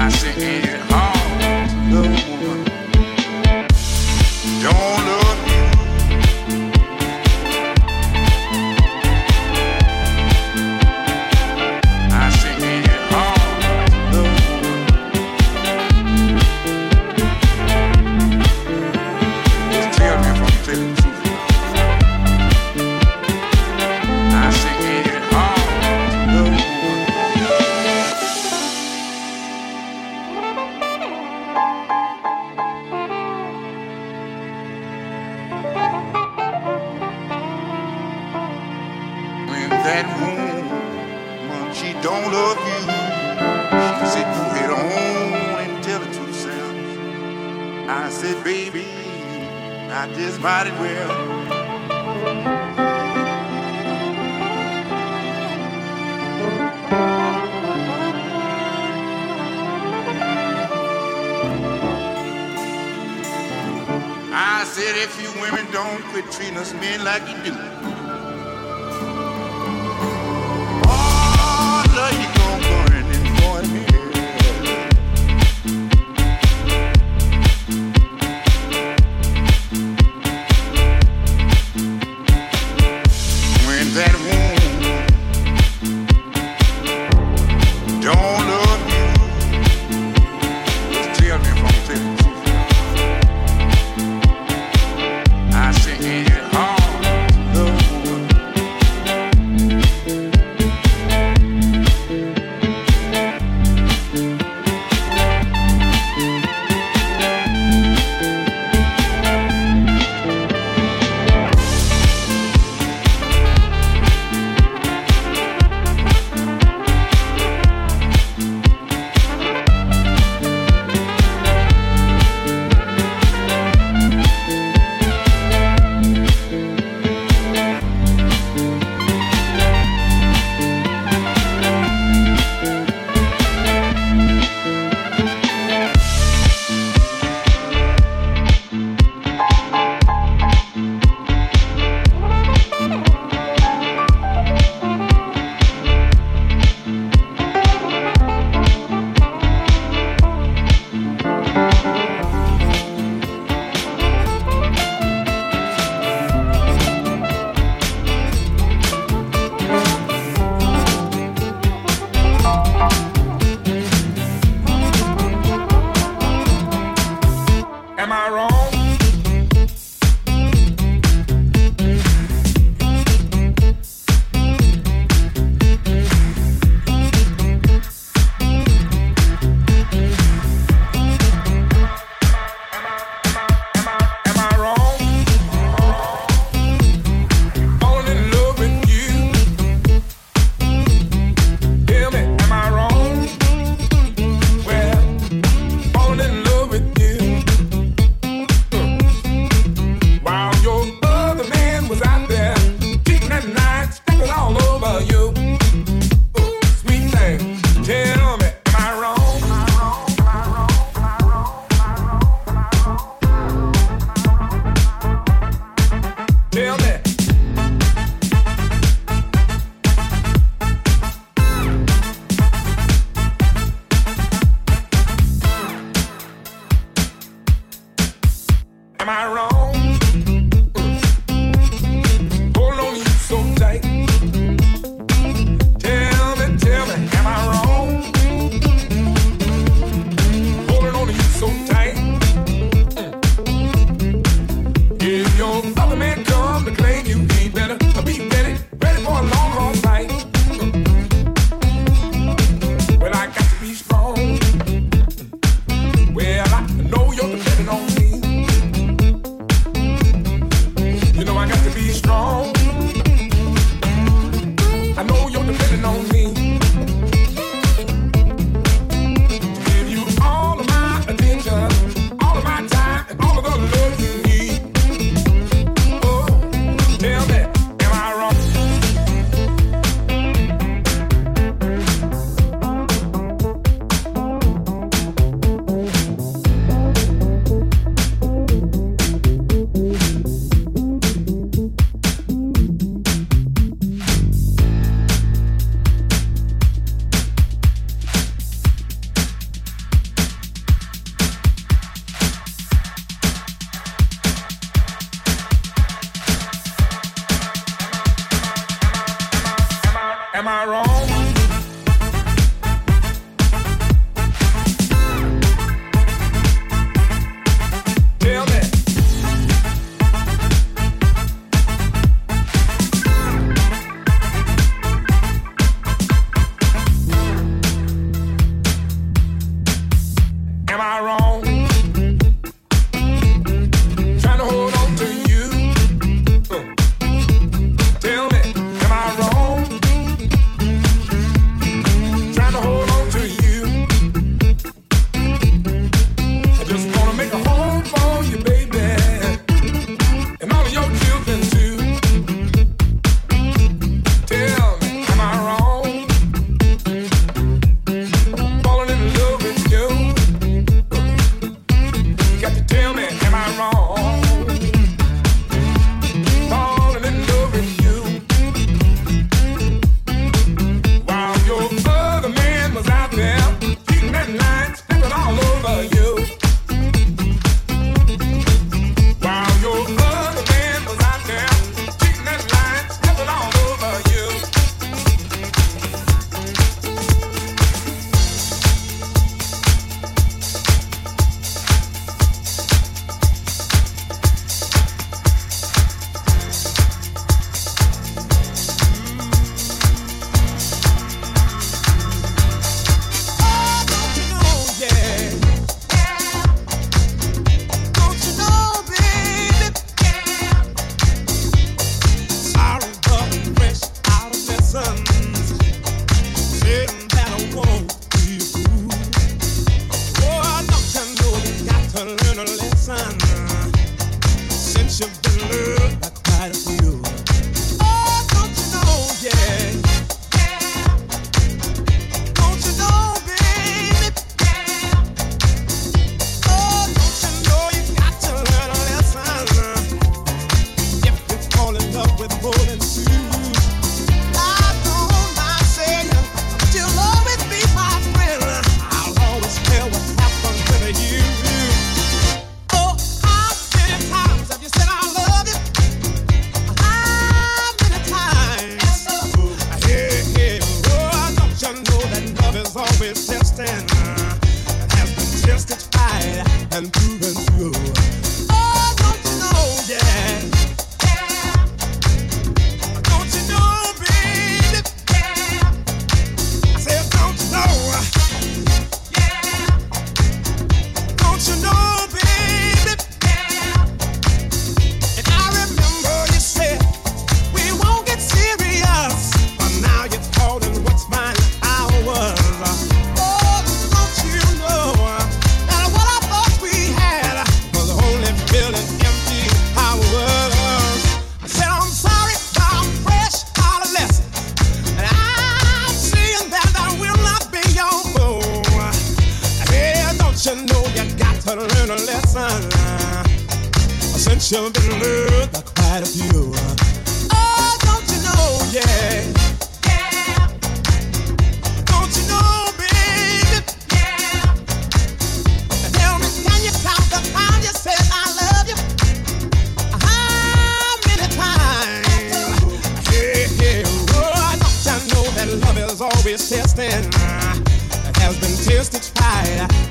I said,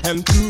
and proven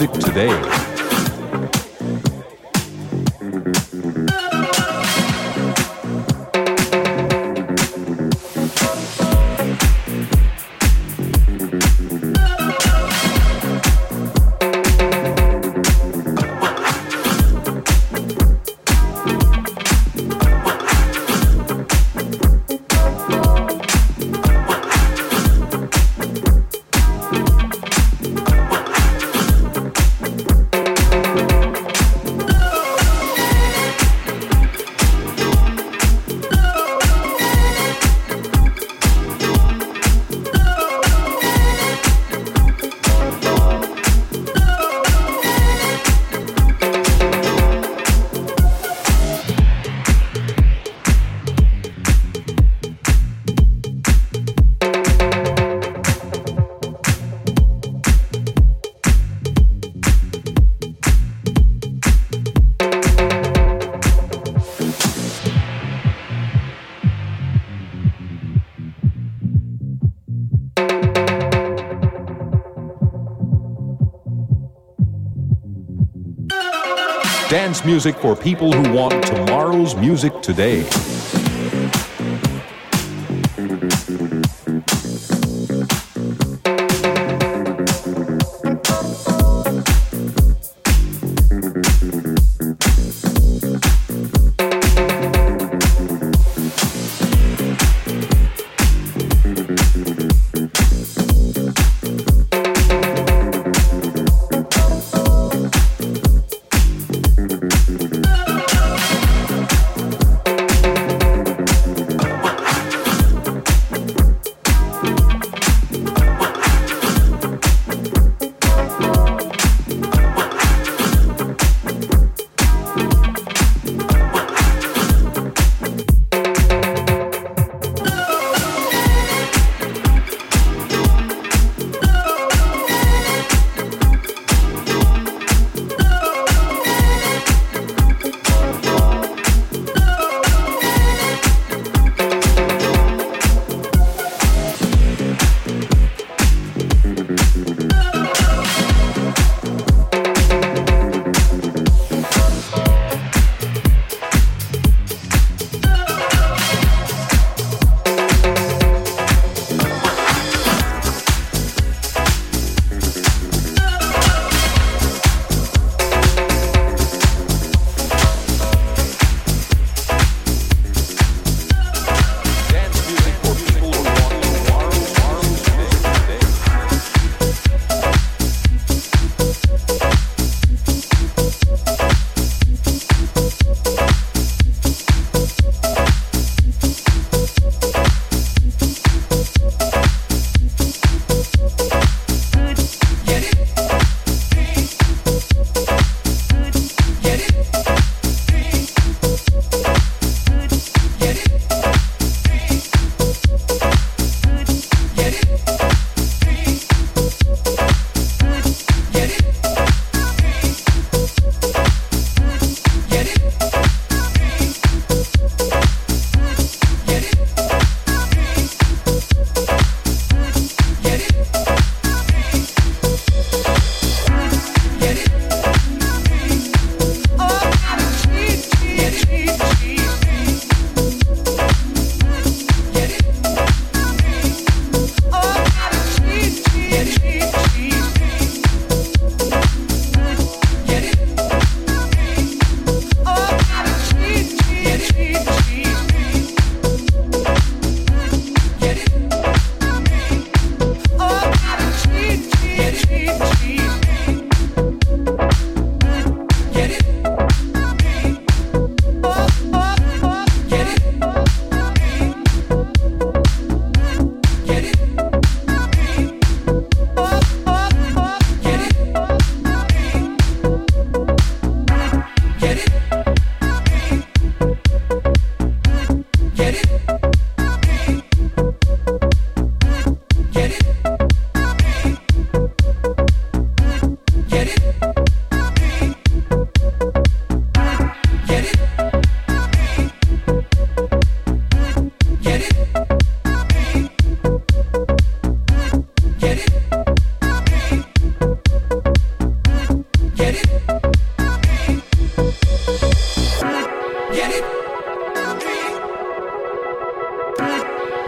music today. Music for people who want tomorrow's music today.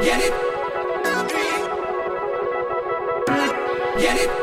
Get it? Get it?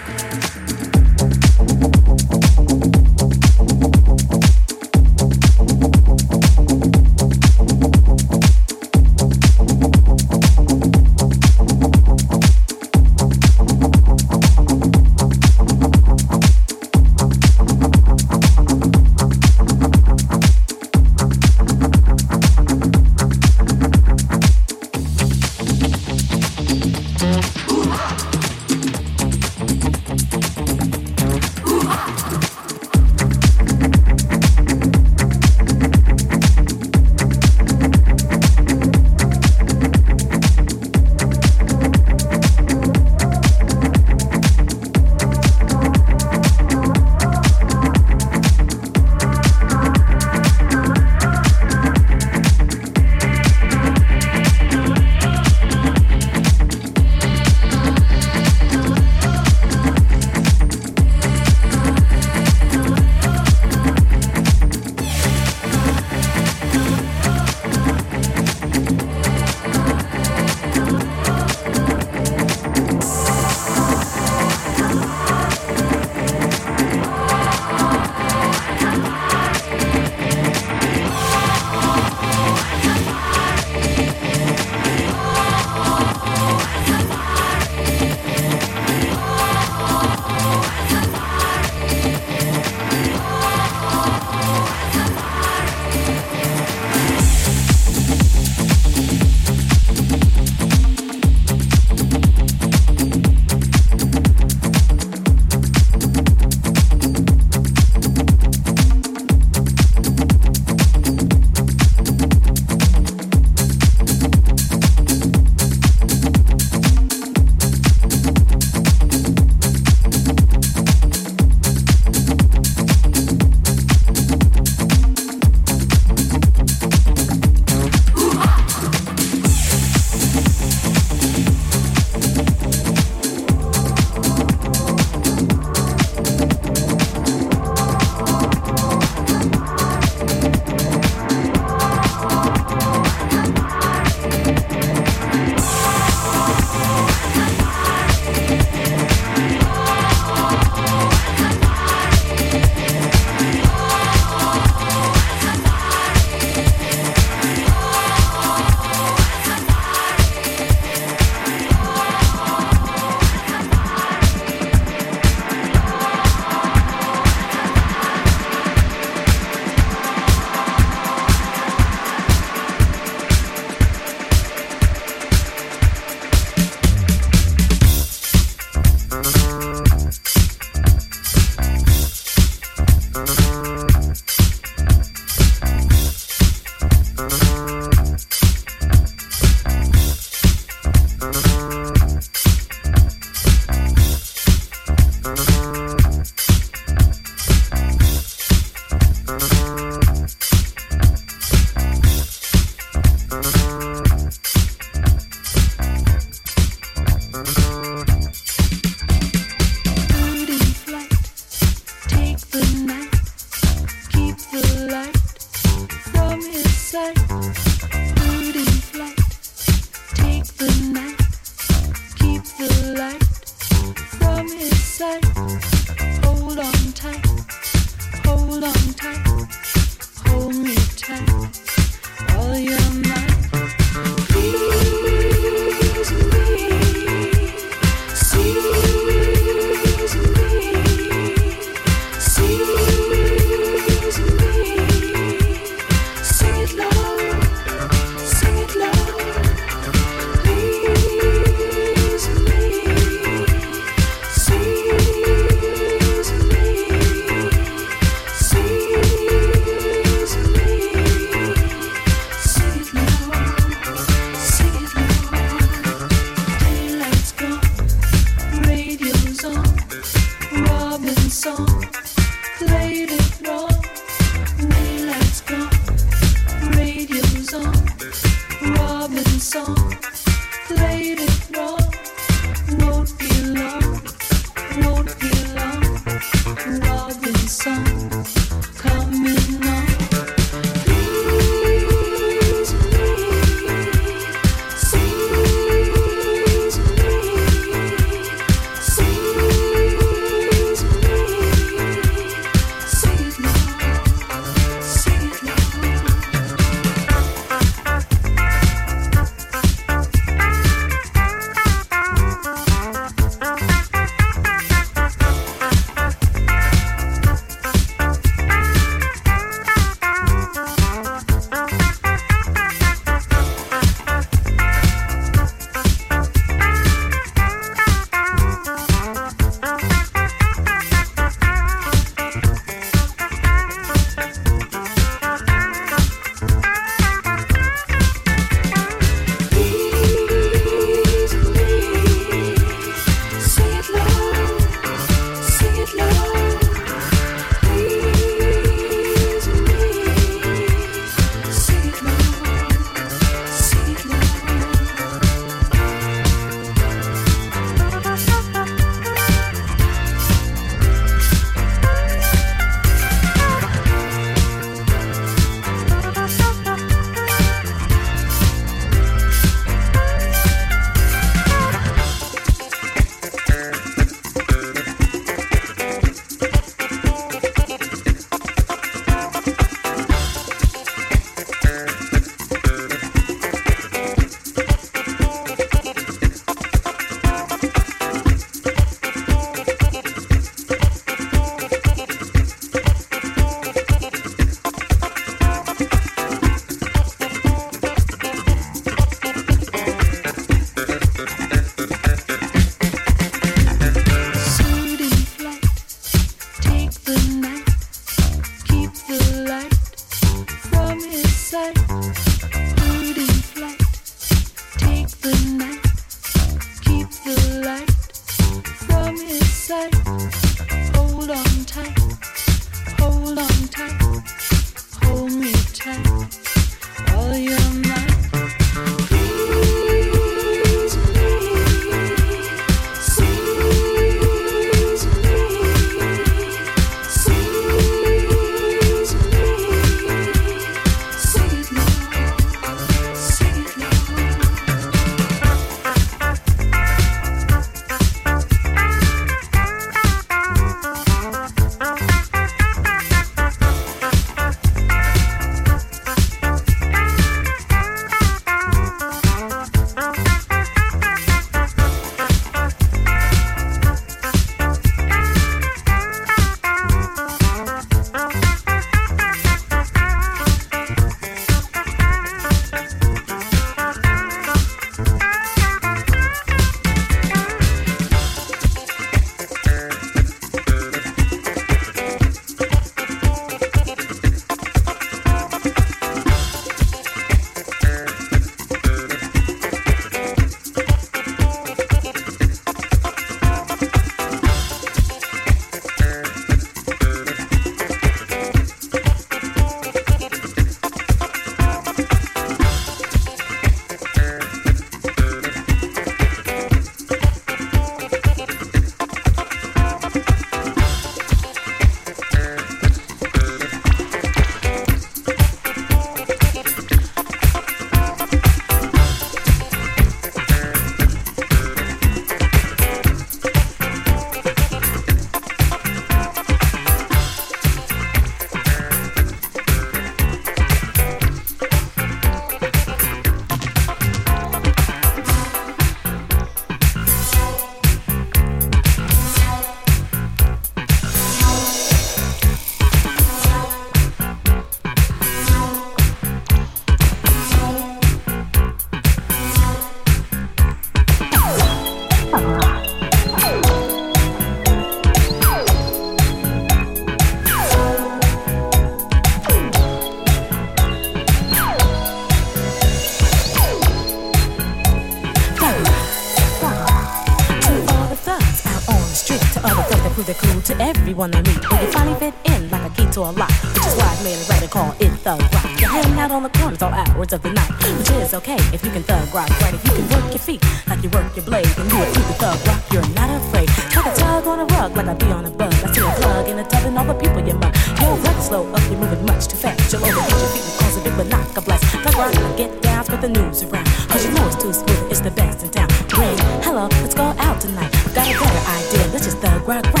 Everyone they meet. But you finally fit in like a key to a lock, which is why I made a and call it thug rock. You hang out on the corners all hours of the night, which is okay if you can thug rock right. If you can work your feet like you work your blade, and you a true thug rock, you're not afraid. Like a tug on a rug, like I be on a bug. I see a plug in a tub and all the people you mug. Yo, rock slow up, you're moving much too fast. You'll overheat your feet and cause a big but knock a blast. Thug rock, get down, spread the news around. Cause you know it's too smooth, it's the best in town. Ring, hello, let's go out tonight. Got a better idea, let's just thug rock.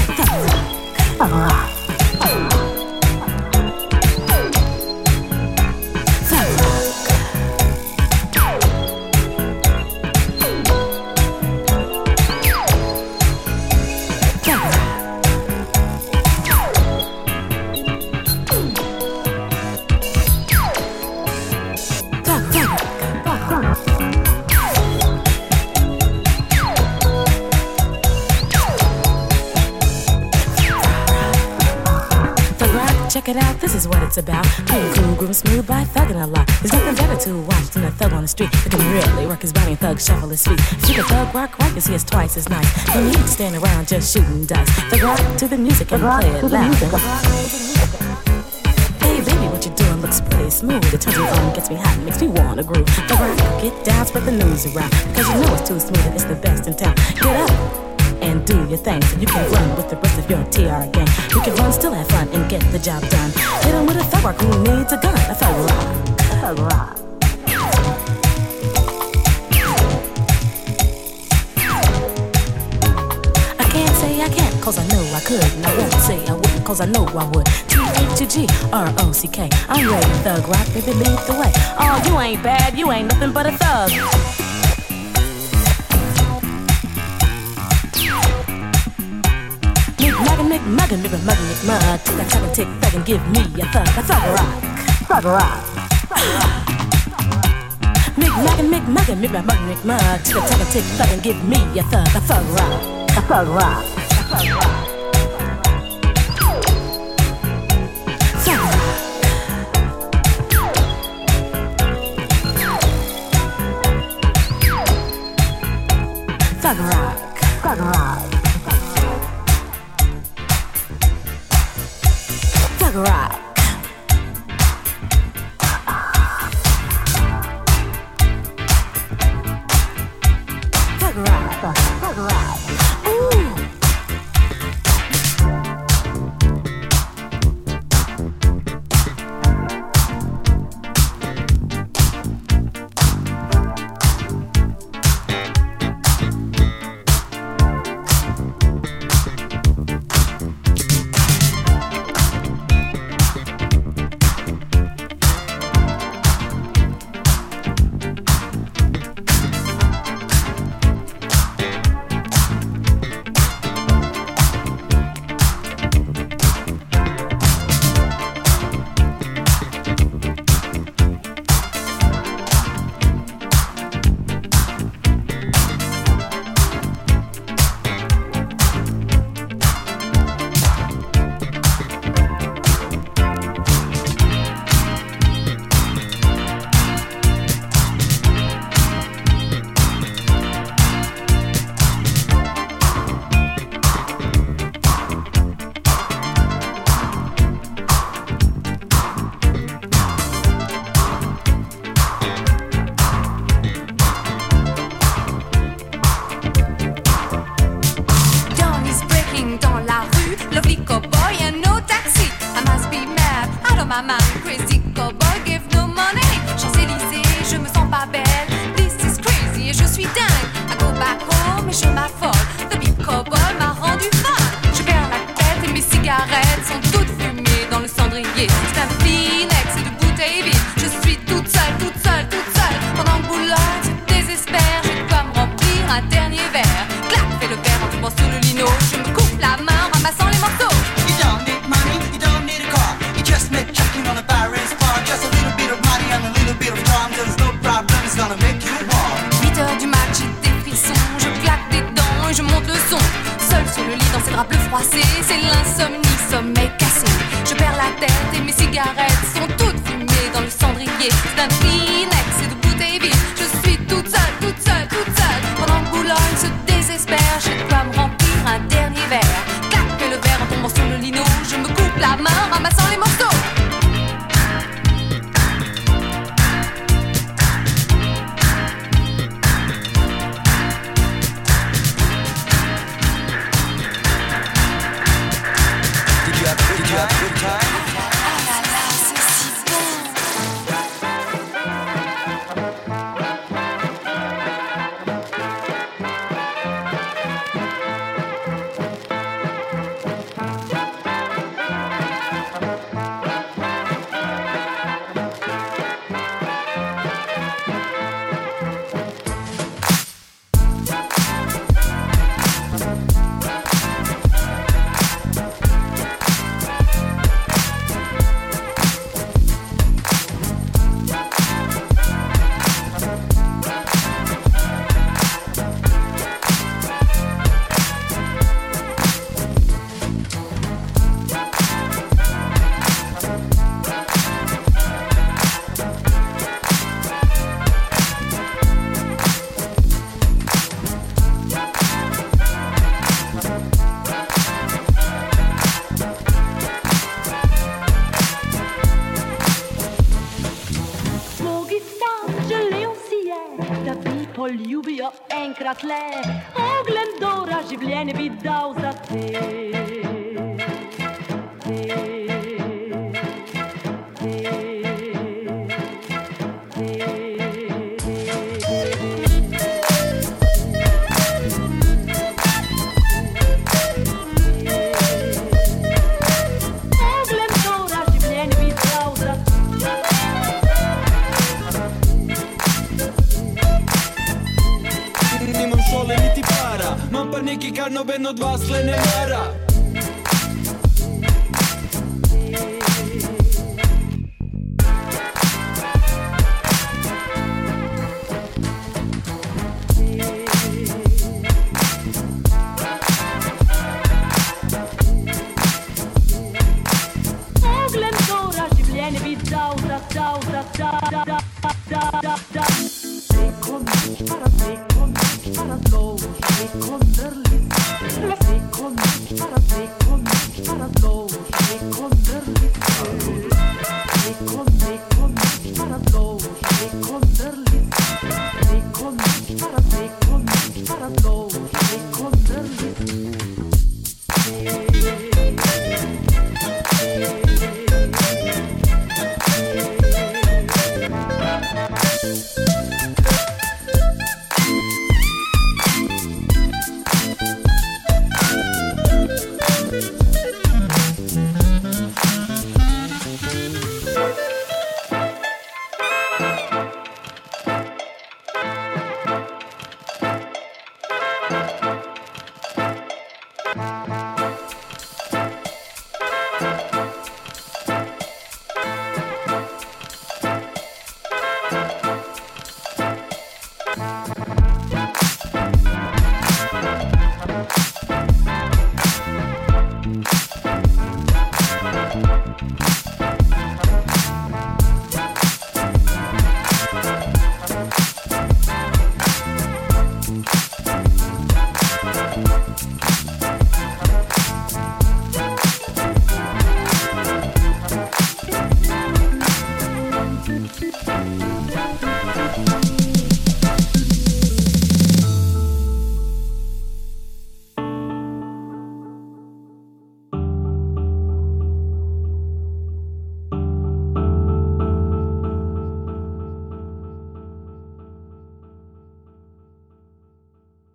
Thug rock. Thug rock. It's about. Being cool, groom smooth by thugging a lot. There's nothing better to watch than a thug on the street that can really work his body and thug shuffle his feet. If you can thug rock right, you see it's twice as nice. No need to stand around just shooting dice. Thug rock to the music and play it loud. Hey baby, what you doing looks pretty smooth. Turns me on, gets me hot, makes me wanna groove. Thug rock, get down, spread the news around. Because you know it's too smooth and it's the best in town. Get up and do your thing so you can run with the rest of your TR gang. You can run, still have fun, and get the job done. Hit 'em with a thug who needs a gun. A thug rock. Thug rock. I can't say I can't, cause I know I could. And I won't say I wouldn't, cause I know I would. T-H-U-G-R-O-C-K. I'm ready thug rock, baby, lead the way. Oh, you ain't bad, you ain't nothing but a thug. Muggin', Nick muggin', mug. Tick a tick a tick, thug and give me a thug, a thug rock, thug rock. Nick muggin', Nick muggin', Nick muggin', Nick mug. Tick a a tick, thug and give me a thug, a thug rock, a thug rock, a thug rock. Rock. Sont toutes fumées dans le cendrier. C'est un enkrat